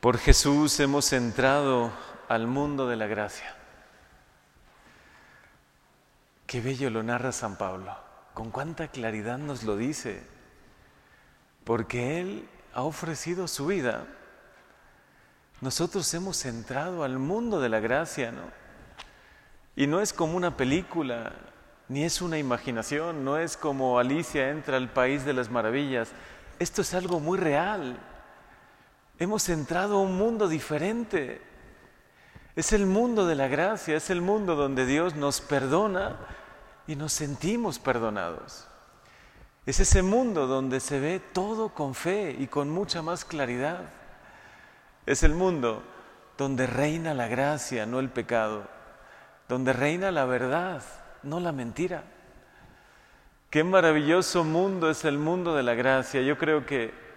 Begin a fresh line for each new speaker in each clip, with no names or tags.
Por Jesús hemos entrado al mundo de la gracia. Qué bello lo narra San Pablo, con cuánta claridad nos lo dice, porque Él ha ofrecido su vida. Nosotros hemos entrado al mundo de la gracia, ¿no? Y no es como una película, ni es una imaginación, no es como Alicia entra al país de las maravillas. Esto es algo muy real. Hemos entrado a un mundo diferente. Es el mundo de la gracia, es el mundo donde Dios nos perdona y nos sentimos perdonados. Es ese mundo donde se ve todo con fe y con mucha más claridad. Es el mundo donde reina la gracia, no el pecado, donde reina la verdad, no la mentira. Qué maravilloso mundo es el mundo de la gracia. Yo creo que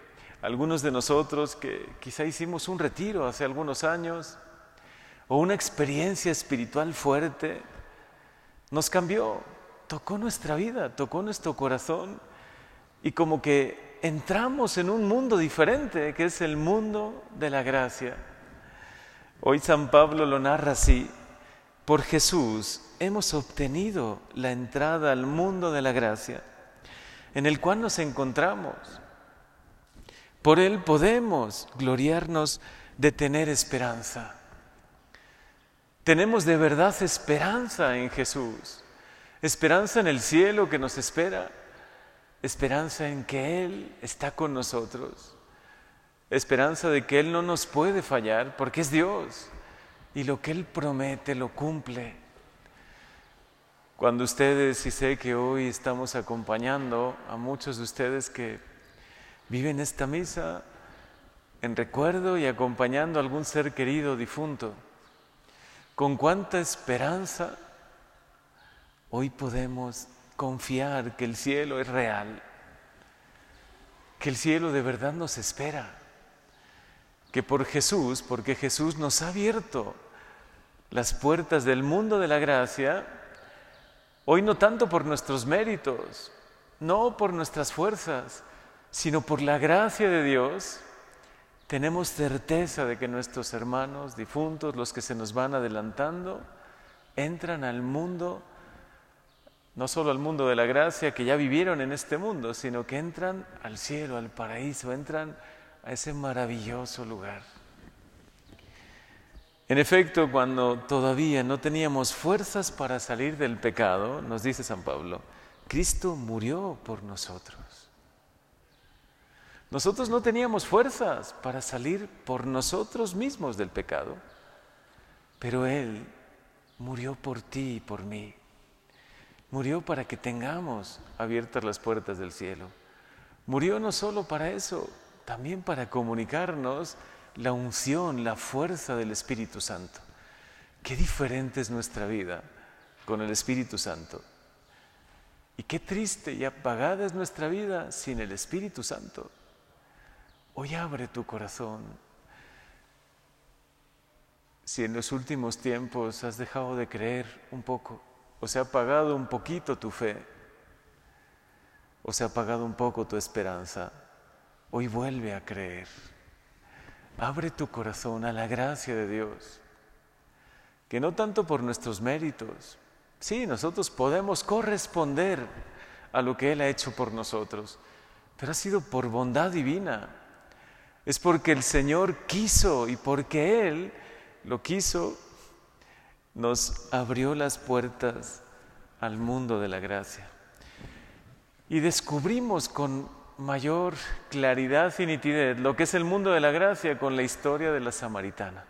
algunos de nosotros que quizá hicimos un retiro hace algunos años o una experiencia espiritual fuerte, nos cambió, tocó nuestra vida, tocó nuestro corazón y como que entramos en un mundo diferente que es el mundo de la gracia. Hoy San Pablo lo narra así, por Jesús hemos obtenido la entrada al mundo de la gracia, en el cual nos encontramos por Él podemos gloriarnos de tener esperanza. Tenemos de verdad esperanza en Jesús, esperanza en el cielo que nos espera, esperanza en que Él está con nosotros, esperanza de que Él no nos puede fallar porque es Dios y lo que Él promete lo cumple. Cuando ustedes, y sé que hoy estamos acompañando a muchos de ustedes que viven esta misa en recuerdo y acompañando a algún ser querido difunto. Con cuánta esperanza hoy podemos confiar que el cielo es real, que el cielo de verdad nos espera, que por Jesús, porque Jesús nos ha abierto las puertas del mundo de la gracia, hoy no tanto por nuestros méritos, no por nuestras fuerzas, sino por la gracia de Dios, tenemos certeza de que nuestros hermanos difuntos, los que se nos van adelantando, entran al mundo, no solo al mundo de la gracia que ya vivieron en este mundo, sino que entran al cielo, al paraíso, entran a ese maravilloso lugar. En efecto, cuando todavía no teníamos fuerzas para salir del pecado, nos dice San Pablo, Cristo murió por nosotros. Nosotros no teníamos fuerzas para salir por nosotros mismos del pecado, pero Él murió por ti y por mí. Murió para que tengamos abiertas las puertas del cielo. Murió no solo para eso, también para comunicarnos la unción, la fuerza del Espíritu Santo. Qué diferente es nuestra vida con el Espíritu Santo. Y qué triste y apagada es nuestra vida sin el Espíritu Santo. Hoy abre tu corazón. Si en los últimos tiempos has dejado de creer un poco, o se ha apagado un poquito tu fe, o se ha apagado un poco tu esperanza, hoy vuelve a creer. Abre tu corazón a la gracia de Dios, que no tanto por nuestros méritos, sí, nosotros podemos corresponder a lo que Él ha hecho por nosotros, pero ha sido por bondad divina es porque el Señor quiso y porque Él lo quiso, nos abrió las puertas al mundo de la gracia. Y descubrimos con mayor claridad y nitidez lo que es el mundo de la gracia con la historia de la samaritana.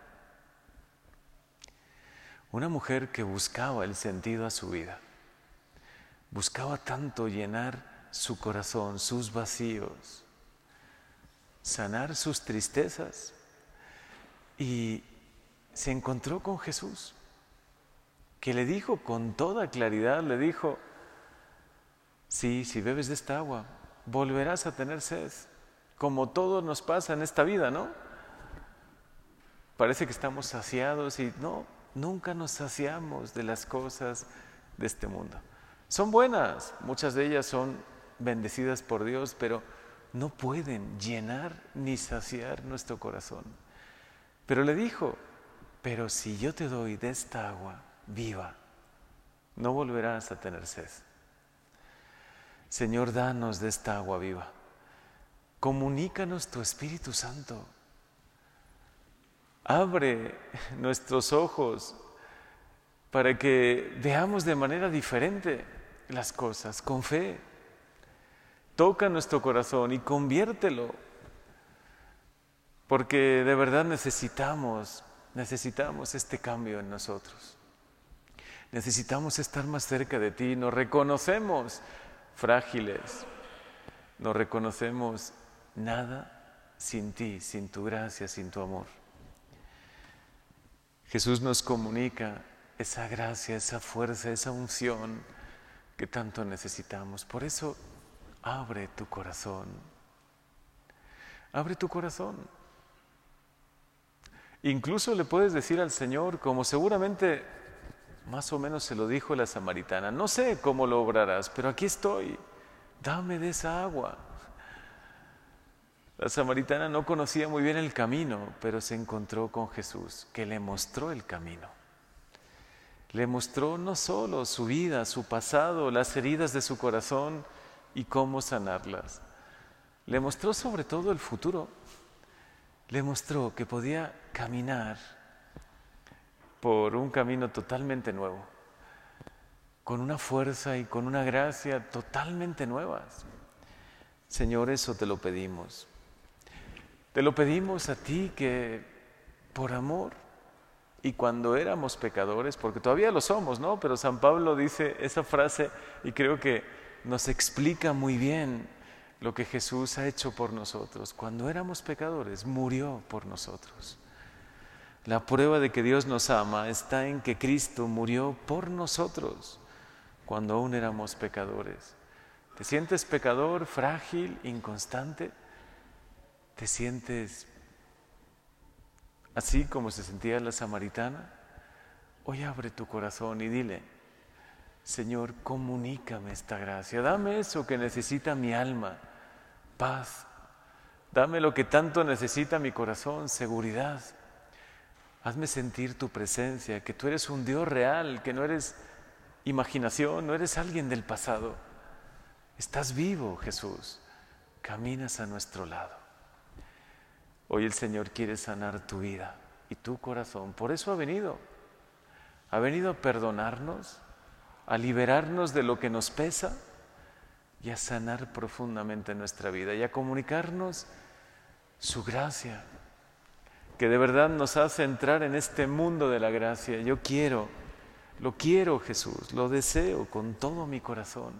Una mujer que buscaba el sentido a su vida, buscaba tanto llenar su corazón, sus vacíos, sanar sus tristezas y se encontró con Jesús, que le dijo con toda claridad, le dijo, sí, si bebes de esta agua, volverás a tener sed, como todo nos pasa en esta vida, ¿no? Parece que estamos saciados y no, nunca nos saciamos de las cosas de este mundo. Son buenas, muchas de ellas son bendecidas por Dios, pero no pueden llenar ni saciar nuestro corazón. Pero le dijo, pero si yo te doy de esta agua viva, no volverás a tener sed. Señor, danos de esta agua viva. Comunícanos tu Espíritu Santo. Abre nuestros ojos para que veamos de manera diferente las cosas, con fe. Toca nuestro corazón y conviértelo, porque de verdad necesitamos, necesitamos este cambio en nosotros. Necesitamos estar más cerca de ti, nos reconocemos frágiles, nos reconocemos nada sin ti, sin tu gracia, sin tu amor. Jesús nos comunica esa gracia, esa fuerza, esa unción que tanto necesitamos. Por eso, abre tu corazón. Abre tu corazón. Incluso le puedes decir al Señor, como seguramente más o menos se lo dijo la samaritana, no sé cómo lo obrarás, pero aquí estoy, dame de esa agua. La samaritana no conocía muy bien el camino, pero se encontró con Jesús, que le mostró el camino. Le mostró no solo su vida, su pasado, las heridas de su corazón y cómo sanarlas. Le mostró sobre todo el futuro. Le mostró que podía caminar por un camino totalmente nuevo, con una fuerza y con una gracia totalmente nuevas. Señor, eso te lo pedimos. Te lo pedimos a ti que por amor y cuando éramos pecadores, porque todavía lo somos, ¿no? Pero San Pablo dice esa frase y creo que nos explica muy bien lo que Jesús ha hecho por nosotros. Cuando éramos pecadores, murió por nosotros. La prueba de que Dios nos ama está en que Cristo murió por nosotros cuando aún éramos pecadores. ¿Te sientes pecador, frágil, inconstante? ¿Te sientes así como se sentía la samaritana, hoy abre tu corazón y dile, Señor, comunícame esta gracia, dame eso que necesita mi alma, paz, dame lo que tanto necesita mi corazón, seguridad. Hazme sentir tu presencia, que tú eres un Dios real, que no eres imaginación, no eres alguien del pasado. Estás vivo, Jesús. Caminas a nuestro lado. Hoy el Señor quiere sanar tu vida y tu corazón. Por eso ha venido. Ha venido a perdonarnos, a liberarnos de lo que nos pesa y a sanar profundamente nuestra vida y a comunicarnos su gracia, que de verdad nos hace entrar en este mundo de la gracia. Yo quiero, lo quiero Jesús, lo deseo con todo mi corazón.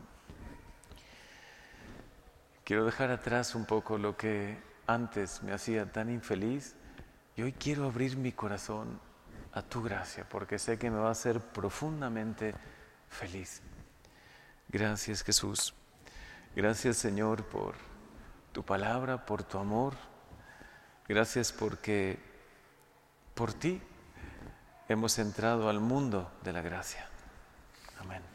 Quiero dejar atrás un poco lo que antes me hacía tan infeliz y hoy quiero abrir mi corazón a tu gracia porque sé que me va a hacer profundamente feliz. Gracias Jesús. Gracias Señor por tu palabra, por tu amor. Gracias porque por ti hemos entrado al mundo de la gracia. Amén.